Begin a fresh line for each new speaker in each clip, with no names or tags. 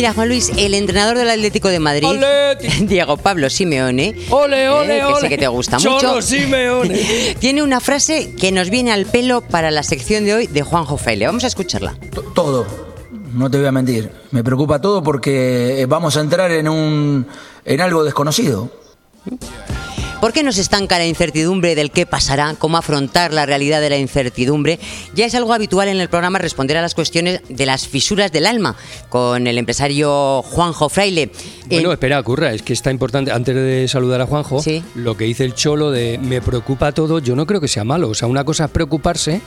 Mira, Juan Luis, el entrenador del Atlético de Madrid, Diego Pablo Simeone,
ole, ole,
eh, que sé que te gusta
Cholo
mucho,
Simeone.
tiene una frase que nos viene al pelo para la sección de hoy de Juanjo Fraile. Vamos a escucharla.
Todo, no te voy a mentir. Me preocupa todo porque vamos a entrar en un en algo desconocido.
¿Por qué nos estanca la incertidumbre del qué pasará? ¿Cómo afrontar la realidad de la incertidumbre? Ya es algo habitual en el programa responder a las cuestiones de las fisuras del alma con el empresario Juanjo Fraile.
Bueno,
En-
espera, Curra, es que está importante, antes de saludar a Juanjo,
Sí.
lo que dice el cholo de me preocupa todo, yo no creo que sea malo. O sea, una cosa es preocuparse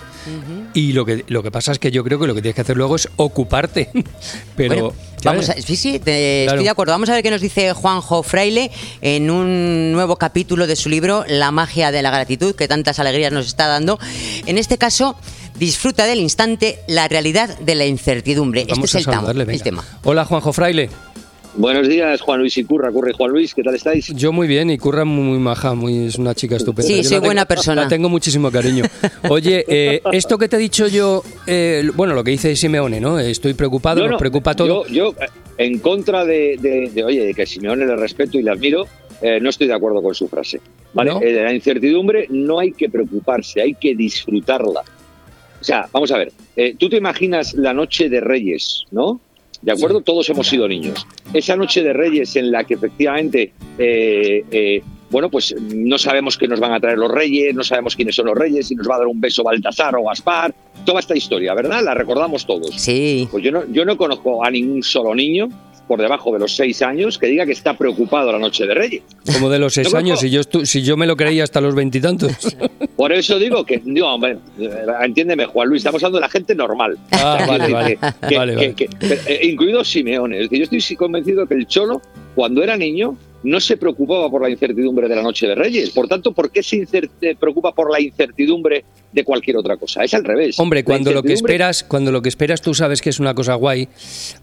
y lo que, lo que pasa es que yo creo que lo que tienes que hacer luego es ocuparte. Pero,
Bueno, vamos a, sí, sí, te-
Claro.
estoy de acuerdo. Vamos a ver qué nos dice Juanjo Fraile en un nuevo capítulo de su libro La magia de la gratitud, que tantas alegrías nos está dando. En este caso, disfruta del instante, la realidad de la incertidumbre.
Vamos
este es el, el tema.
Hola, Juanjo Fraile.
Buenos días, Juan Luis y Curra. Curra y Juan Luis, ¿qué tal estáis?
Yo muy bien y Curra muy, muy maja, muy, es una chica estupenda.
Sí,
Yo
soy
tengo-
buena persona.
La tengo muchísimo cariño. Oye, eh, esto que te he dicho yo, eh, bueno, lo que dice Simeone, ¿no? Estoy preocupado,
No,
nos
no,
preocupa todo.
Yo, yo, eh, en contra de, de- de, oye, de que Simeone le respeto y le admiro, eh, no estoy de acuerdo con su frase. ¿vale?
¿No?
Eh, de la incertidumbre no hay que preocuparse, hay que disfrutarla. O sea, vamos a ver, eh, tú te imaginas la noche de Reyes, ¿no? ¿De acuerdo? Todos hemos sido niños. Esa noche de Reyes en la que efectivamente, eh, eh, bueno, pues no sabemos qué nos van a traer los Reyes, no sabemos quiénes son los Reyes, si nos va a dar un beso Baltasar o Gaspar, toda esta historia, ¿verdad? La recordamos todos.
Sí.
Pues yo no, yo no conozco a ningún solo niño por debajo de los seis años que diga que está preocupado la noche de Reyes.
Como de los seis años,
conozco-
si yo, si yo me lo creía hasta los veintitantos.
Por eso digo que, digo, hombre, eh, entiéndeme, Juan Luis, estamos hablando de la gente normal.
Ah, vale,
que- que- que- que- incluido Simeone. Es decir, yo estoy convencido que el Cholo, cuando era niño, no se preocupaba por la incertidumbre de la noche de Reyes. Por tanto, ¿por qué se preocupa por la incertidumbre de cualquier otra cosa? Es al revés.
Hombre, cuando lo que esperas, cuando lo que esperas tú sabes que es una cosa guay,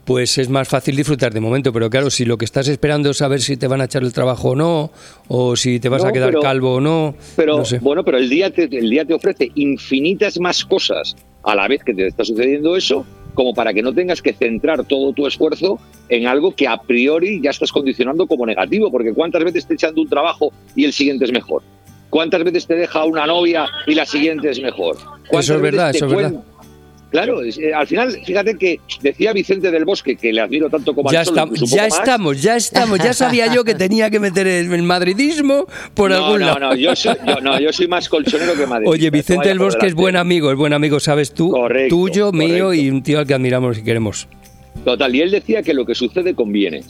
pues es más fácil disfrutar de momento. Pero claro, si lo que estás esperando es saber si te van a echar el trabajo o no, o si te vas a quedar
pero-
calvo o no,
Pero
no sé.
bueno, pero el día, te, el día te ofrece infinitas más cosas a la vez que te está sucediendo eso, como para que no tengas que centrar todo tu esfuerzo en algo que a priori ya estás condicionando como negativo, porque cuántas veces te echan de un trabajo y el siguiente es mejor. ¿Cuántas veces te deja una novia y la siguiente es mejor? ¿Cuántas
Eso es verdad, eso es verdad.
Claro, eh, al final, fíjate que decía Vicente del Bosque, que le admiro tanto como
Ya,
un
ya
más.
estamos, ya estamos. Ya sabía yo que tenía que meter el, el madridismo por
no,
algún
no,
lado.
no, yo soy, yo, no, yo soy más colchonero que madridista.
Oye, Vicente del Bosque es buen amigo, es buen amigo, sabes tú,
Correcto,
tuyo, mío y un tío al que admiramos y queremos.
Total, y él decía que lo que sucede conviene.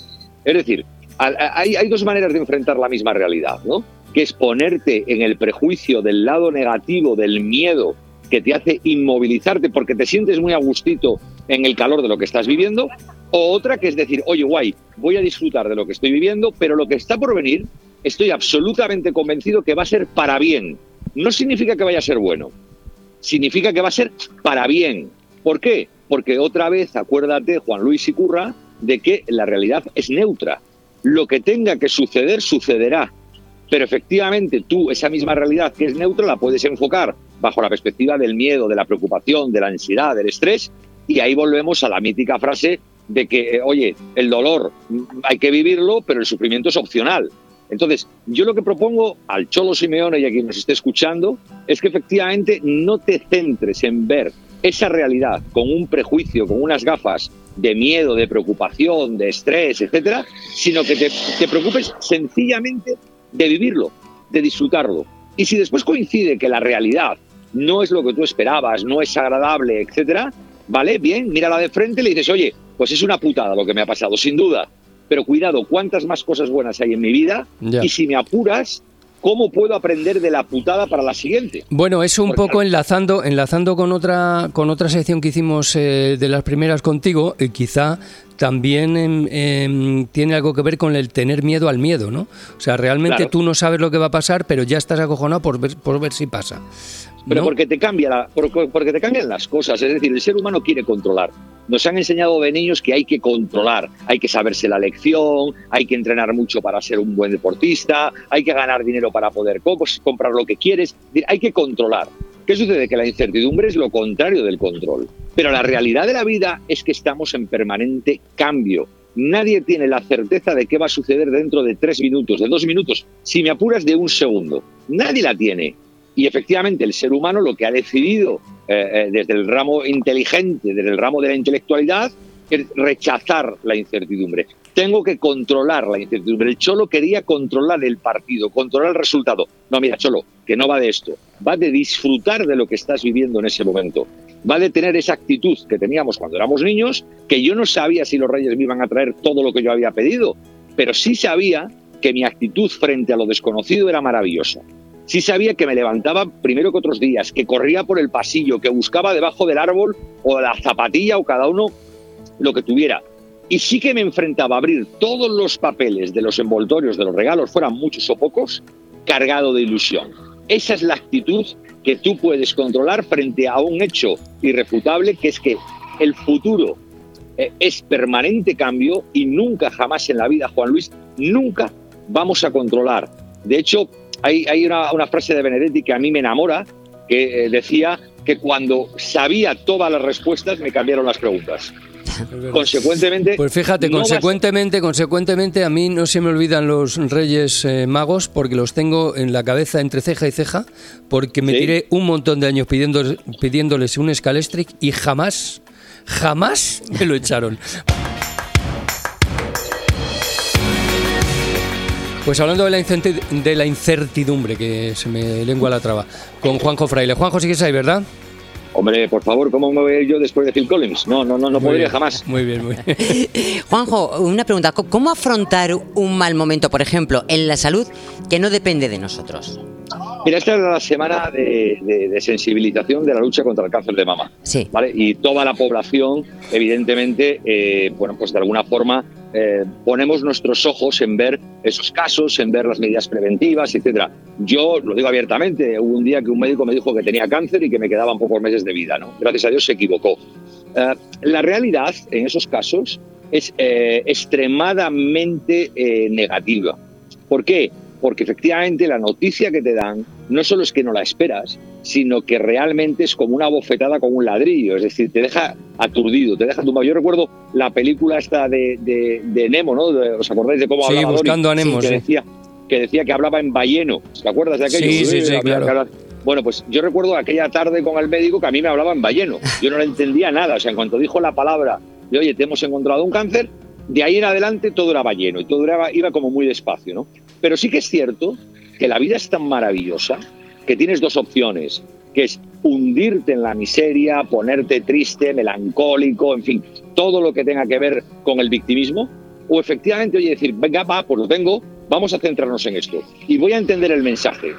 Es decir, hay, hay dos maneras de enfrentar la misma realidad, ¿no? Que es ponerte en el prejuicio del lado negativo, del miedo, que te hace inmovilizarte porque te sientes muy a gustito en el calor de lo que estás viviendo, o otra que es decir, oye, guay, voy a disfrutar de lo que estoy viviendo, pero lo que está por venir, estoy absolutamente convencido que va a ser para bien. No significa que vaya a ser bueno, significa que va a ser para bien. ¿Por qué? Porque otra vez, acuérdate, Juan Luis y Curra, de que la realidad es neutra. Lo que tenga que suceder, sucederá. Pero efectivamente tú esa misma realidad que es neutra la puedes enfocar bajo la perspectiva del miedo, de la preocupación, de la ansiedad, del estrés, y ahí volvemos a la mítica frase de que, eh, oye, el dolor mm, hay que vivirlo, pero el sufrimiento es opcional. Entonces, yo lo que propongo al Cholo Simeone y a quien nos esté escuchando es que efectivamente no te centres en ver esa realidad con un prejuicio, con unas gafas de miedo, de preocupación, de estrés, etcétera, sino que te, te preocupes sencillamente de vivirlo, de disfrutarlo. Y si después coincide que la realidad no es lo que tú esperabas, no es agradable, etcétera, vale, bien, mírala de frente y le dices, oye, pues es una putada lo que me ha pasado, sin duda. Pero cuidado, cuántas más cosas buenas hay en mi vida y si me apuras, ¿cómo puedo aprender de la putada para la siguiente?
Bueno, eso un
Porque-
poco enlazando, enlazando con otra, con otra sección que hicimos eh, de las primeras contigo, eh, quizá también em, em, tiene algo que ver con el tener miedo al miedo, ¿no? O sea, realmente
Claro.
tú no sabes lo que va a pasar, pero ya estás acojonado por ver, por ver si pasa.
Pero porque te cambia la, por- porque te cambian las cosas, es decir, el ser humano quiere controlar. Nos han enseñado de niños que hay que controlar, hay que saberse la lección, hay que entrenar mucho para ser un buen deportista, hay que ganar dinero para poder pues, comprar lo que quieres, hay que controlar. ¿Qué sucede? Que la incertidumbre es lo contrario del control. Pero la realidad de la vida es que estamos en permanente cambio. nadie tiene la certeza de qué va a suceder dentro de tres minutos, de dos minutos, si me apuras de un segundo. Nadie la tiene. Y efectivamente el ser humano lo que ha decidido eh, eh, desde el ramo inteligente, desde el ramo de la intelectualidad, es rechazar la incertidumbre. Tengo que controlar la incertidumbre. El Cholo quería controlar el partido, controlar el resultado. No, mira, Cholo, que no va de esto. Va de disfrutar de lo que estás viviendo en ese momento. Va de tener esa actitud que teníamos cuando éramos niños, que yo no sabía si los reyes me iban a traer todo lo que yo había pedido, pero sí sabía que mi actitud frente a lo desconocido era maravillosa. Sí sabía que me levantaba primero que otros días, que corría por el pasillo, que buscaba debajo del árbol o la zapatilla o cada uno lo que tuviera. Y sí que me enfrentaba a abrir todos los papeles de los envoltorios de los regalos, fueran muchos o pocos, cargado de ilusión. Esa es la actitud que tú puedes controlar frente a un hecho irrefutable, que es que el futuro eh, es permanente cambio y nunca, jamás en la vida, Juan Luis, nunca vamos a controlar. De hecho, hay, una, frase de Benedetti que a mí me enamora, que eh, decía que cuando sabía todas las respuestas me cambiaron las preguntas. consecuentemente.
Pues fíjate, consecuentemente, consecuentemente, a mí no se me olvidan los Reyes eh, Magos porque los tengo en la cabeza entre ceja y ceja, porque me tiré un montón de años pidiendo, pidiéndoles un Scalestric y jamás, jamás me lo echaron. Pues hablando de la, incertidumbre, que se me lengua la traba, con Juanjo Fraile. Juanjo, sigues ahí, ¿verdad?
Hombre, por favor, ¿cómo me voy yo después de Phil Collins? No, no, no, no podría jamás.
Muy bien, muy bien.
Juanjo, una pregunta. ¿Cómo afrontar un mal momento, por ejemplo, en la salud que no depende de nosotros?
Mira, esta es la semana de, sensibilización de la lucha contra el cáncer de mama.
Sí.
¿vale? Y toda la población, evidentemente, eh, bueno, pues de alguna forma eh, ponemos nuestros ojos en ver esos casos, en ver las medidas preventivas, etcétera. Yo lo digo abiertamente, hubo un día que un médico me dijo que tenía cáncer y que me quedaban pocos meses de vida, ¿no? Gracias a Dios se equivocó. Eh, la realidad en esos casos es eh, extremadamente negativa. ¿Por qué? Porque efectivamente la noticia que te dan no solo es que no la esperas, sino que realmente es como una bofetada con un ladrillo, es decir, te deja aturdido, te deja tumbado. Yo recuerdo la película esta de, de, Nemo, ¿no? ¿Os acordáis de cómo
sí, buscando a Nemo,
que, decía, que decía que hablaba en balleno. ¿Te acuerdas de aquello?
Sí, sí, sí, claro.
Bueno, pues yo recuerdo aquella tarde con el médico que a mí me hablaba en balleno. Yo no le entendía nada. O sea, en cuanto dijo la palabra de, oye, te hemos encontrado un cáncer, de ahí en adelante todo era balleno y todo iba como muy despacio, ¿no? Pero sí que es cierto que la vida es tan maravillosa que tienes dos opciones, que es hundirte en la miseria, ponerte triste, melancólico, en fin, todo lo que tenga que ver con el victimismo, o efectivamente, oye, decir, venga, va, pues lo tengo, vamos a centrarnos en esto. Y voy a entender el mensaje.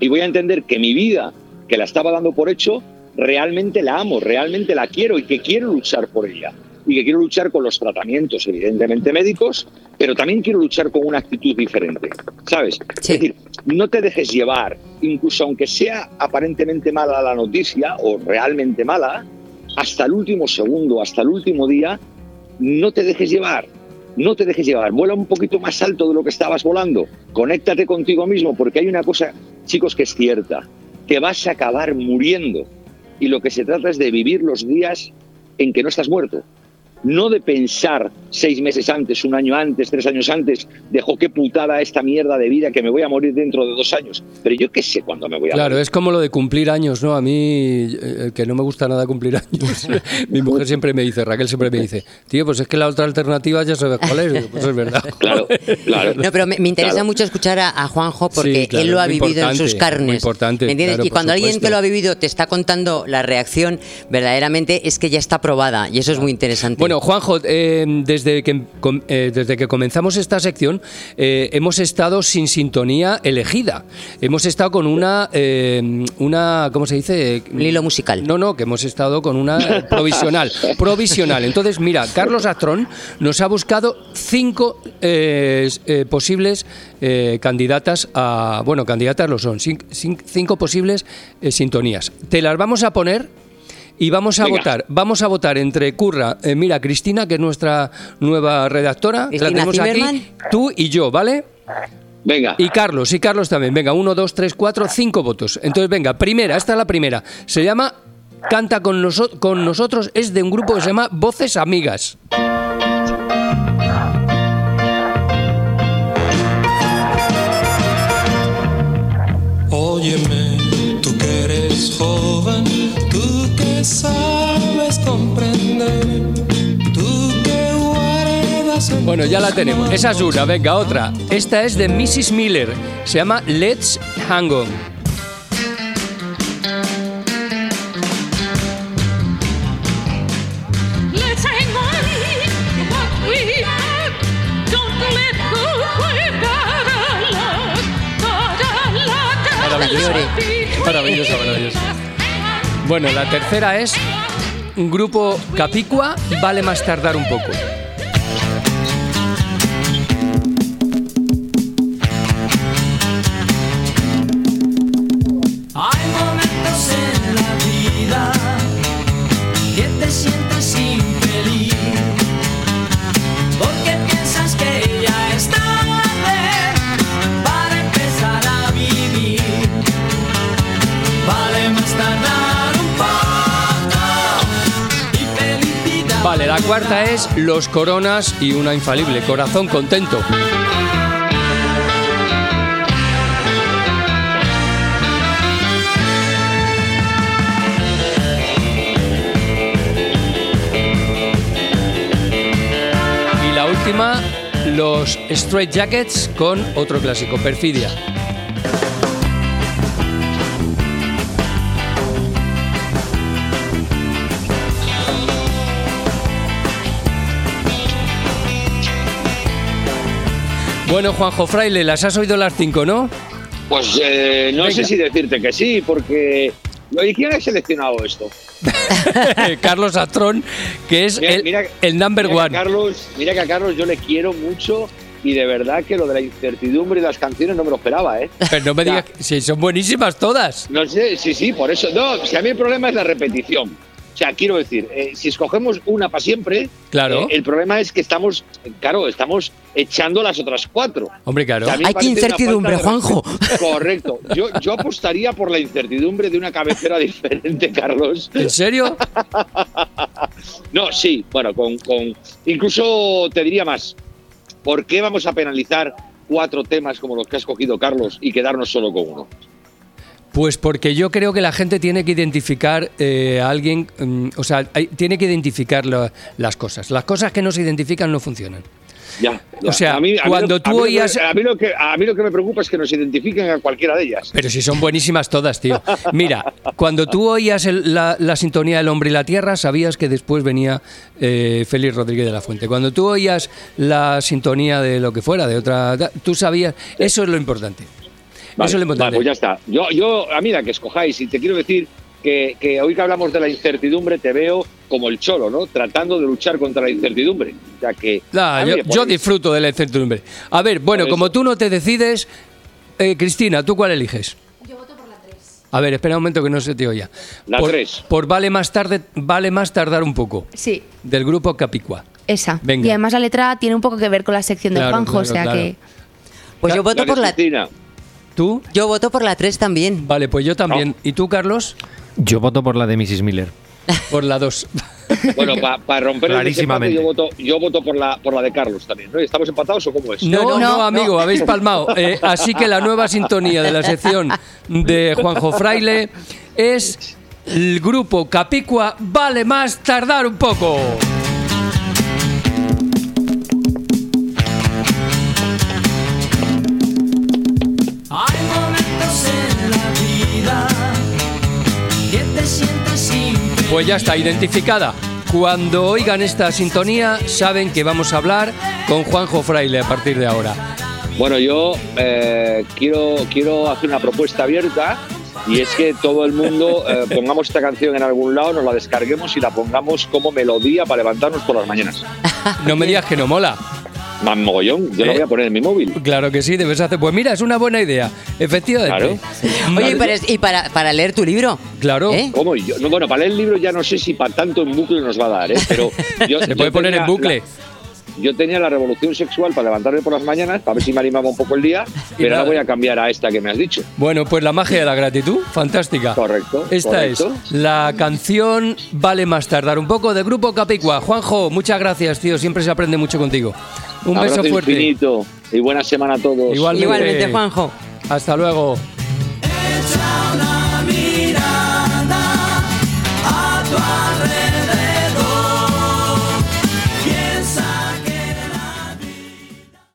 Y voy a entender que mi vida, que la estaba dando por hecho, realmente la amo, realmente la quiero y que quiero luchar por ella y que quiero luchar con los tratamientos, evidentemente médicos, pero también quiero luchar con una actitud diferente, ¿sabes? Es decir, no te dejes llevar, incluso aunque sea aparentemente mala la noticia o realmente mala, hasta el último segundo, hasta el último día, no te dejes llevar. No te dejes llevar, vuela un poquito más alto de lo que estabas volando, conéctate contigo mismo, porque hay una cosa, chicos, que es cierta, que vas a acabar muriendo. Y lo que se trata es de vivir los días en que no estás muerto no de pensar seis meses antes, un año antes, tres años antes, dejo qué putada esta mierda de vida que me voy a morir dentro de dos años. Pero yo qué sé cuándo me voy a
claro,
morir.
Claro, es como lo de cumplir años, ¿no? A mí, eh, que no me gusta nada cumplir años, mi mujer siempre me dice, Raquel siempre me dice, tío, pues es que la otra alternativa ya sabes cuál es. Pues es verdad.
Claro, claro.
No, pero me, interesa mucho escuchar a, Juanjo porque él lo ha vivido en sus carnes.
importante.
¿Me entiendes? y cuando alguien que lo ha vivido te está contando la reacción, verdaderamente es que ya está probada y eso es muy interesante.
Bueno, Juanjo, eh, desde, que, eh, desde que comenzamos esta sección eh, hemos estado sin sintonía elegida. Hemos estado con una, una ¿cómo se dice?
Un hilo musical.
No, no, que hemos estado con una provisional. provisional. Entonces, mira, Carlos Astrón nos ha buscado cinco posibles candidatas a... Bueno, candidatas lo son, cinco posibles sintonías. Te las vamos a poner y vamos a votar, vamos a votar entre Curra, eh, mira Cristina, que es nuestra nueva redactora, la tenemos aquí, tú y yo, ¿vale?
Venga.
Y Carlos, y Carlos también. Venga, uno, dos, tres, cuatro, cinco votos. Entonces, venga, primera, esta es la primera. Se llama Canta con, noso con nosotros, es de un grupo que se llama Voces Amigas.
Óyeme, tú que eres joven
Bueno, ya la tenemos. Esa es una, venga, otra. Esta es de Mrs. Miller. Se llama Let's Hang On.
Let's hang on to what we have. Don't let go. We've got a lot, got a lot, got a
Maravilloso.
lot between
Maravilloso, maravilloso.
us. Hang on.
Bueno, la tercera es un grupo Capicua, vale más tardar un poco. Cuarta es Los Coronas y una infalible, Corazón Contento. Y la última, los Straight Jackets con otro clásico, Perfidia. Bueno, Juanjo Fraile, las has oído las cinco, ¿no?
Pues eh, no
Venga.
sé si decirte que sí, porque... ¿Y quién ha seleccionado esto?
Carlos Atrón, que es
Mira-
el,
mira-
el number
mira
one.
Carlos, mira que a Carlos yo le quiero mucho y de verdad que lo de la incertidumbre y las canciones no me lo esperaba, ¿eh?
Pero no me digas, si son buenísimas todas.
No sé, sí, sí, por eso. No, si a mí el problema es la repetición. O sea, quiero decir, eh, si escogemos una para siempre,
Claro.
eh, el problema es que estamos, claro, estamos echando las otras cuatro.
Hombre, claro.
O sea,
Hay que incertidumbre,
de
Juanjo.
Correcto. Yo, yo apostaría por la incertidumbre de una cabecera diferente, Carlos.
¿En serio?
No, sí, bueno, con, con- incluso te diría más. ¿Por qué vamos a penalizar cuatro temas como los que ha escogido Carlos y quedarnos solo con uno?
Pues porque yo creo que la gente tiene que identificar eh, a alguien, mm, o sea, hay- tiene que identificar la- las cosas. Las cosas que no se identifican no funcionan.
Ya, ya.
O sea,
A mí- a
cuando tú
a mí que-
oías-
A mí, lo que, a mí lo que me preocupa es que nos identifiquen a cualquiera de ellas.
Pero si son buenísimas todas, tío. Mira, cuando tú oías el- la, la sintonía del hombre y la tierra, sabías que después venía eh, Félix Rodríguez de la Fuente. Cuando tú oías la sintonía de lo que fuera, de otra, tú sabías. Eso es lo importante.
Vale,
eso es lo
vale, pues ya está. Yo, yo, a mí la que escojáis, y te quiero decir que, que hoy que hablamos de la incertidumbre, te veo como el cholo, ¿no? Tratando de luchar contra la incertidumbre. O sea que.
Nah, yo, yo disfruto de la incertidumbre. A ver, bueno, como
eso.
tú no te decides, eh, Cristina, ¿tú cuál eliges? Yo voto por la 3. A ver, espera un momento que no se te oya.
La
por,
tres.
Por vale más tarde, vale más tardar un poco.
Sí,
Del grupo Capicua.
esa.
Venga.
Y además la letra tiene un poco que ver con la sección de
Claro,
Juanjo,
claro,
o sea
claro.
que...
Pues yo voto
Dale,
por la
Cristina.
¿Tú?
yo voto por la 3 también.
Vale, pues yo también. ¿Y tú, Carlos?
Yo voto por la de Mrs. Miller.
Por la 2.
Bueno, para romper el
Clarísimamente.
yo voto, yo voto por la por la de Carlos también. ¿no? ¿Estamos empatados o cómo es?
No, no, no,
no,
amigo, habéis palmado. Eh, así que la nueva sintonía de la sección de Juanjo Fraile es el grupo Capicua Vale Más Tardar un poco. Pues ya está, identificada. Cuando oigan esta sintonía, saben que vamos a hablar con Juanjo Fraile a partir de ahora.
Bueno, yo eh, quiero, quiero hacer una propuesta abierta y es que todo el mundo eh, pongamos esta canción en algún lado, nos la descarguemos y la pongamos como melodía para levantarnos por las mañanas.
No me digas que no mola.
Más mogollón, yo
¿Eh?
la voy a poner en mi móvil.
Claro que sí, debes hacer. Pues mira, es una buena idea, efectivamente.
Oye, y para, y para, para leer tu libro.
Claro.
¿eh?
¿Cómo? Yo- no, bueno, para leer el libro ya no sé si para tanto en bucle nos va a dar, ¿eh? pero yo,
Se
yo
puede poner en bucle.
la- yo tenía la revolución sexual para levantarme por las mañanas, para ver si me animaba un poco el día, pero ahora voy a cambiar a esta que me has dicho.
Bueno, pues la magia de la gratitud, fantástica.
Correcto,
Esta
correcto.
es la canción Vale más tardar un poco de Grupo Capicua. Juanjo, muchas gracias, tío. Siempre se aprende mucho contigo. Un
Abrazo
beso fuerte.
infinito y buena semana a todos.
Igualmente.
Igualmente, Juanjo.
Hasta luego.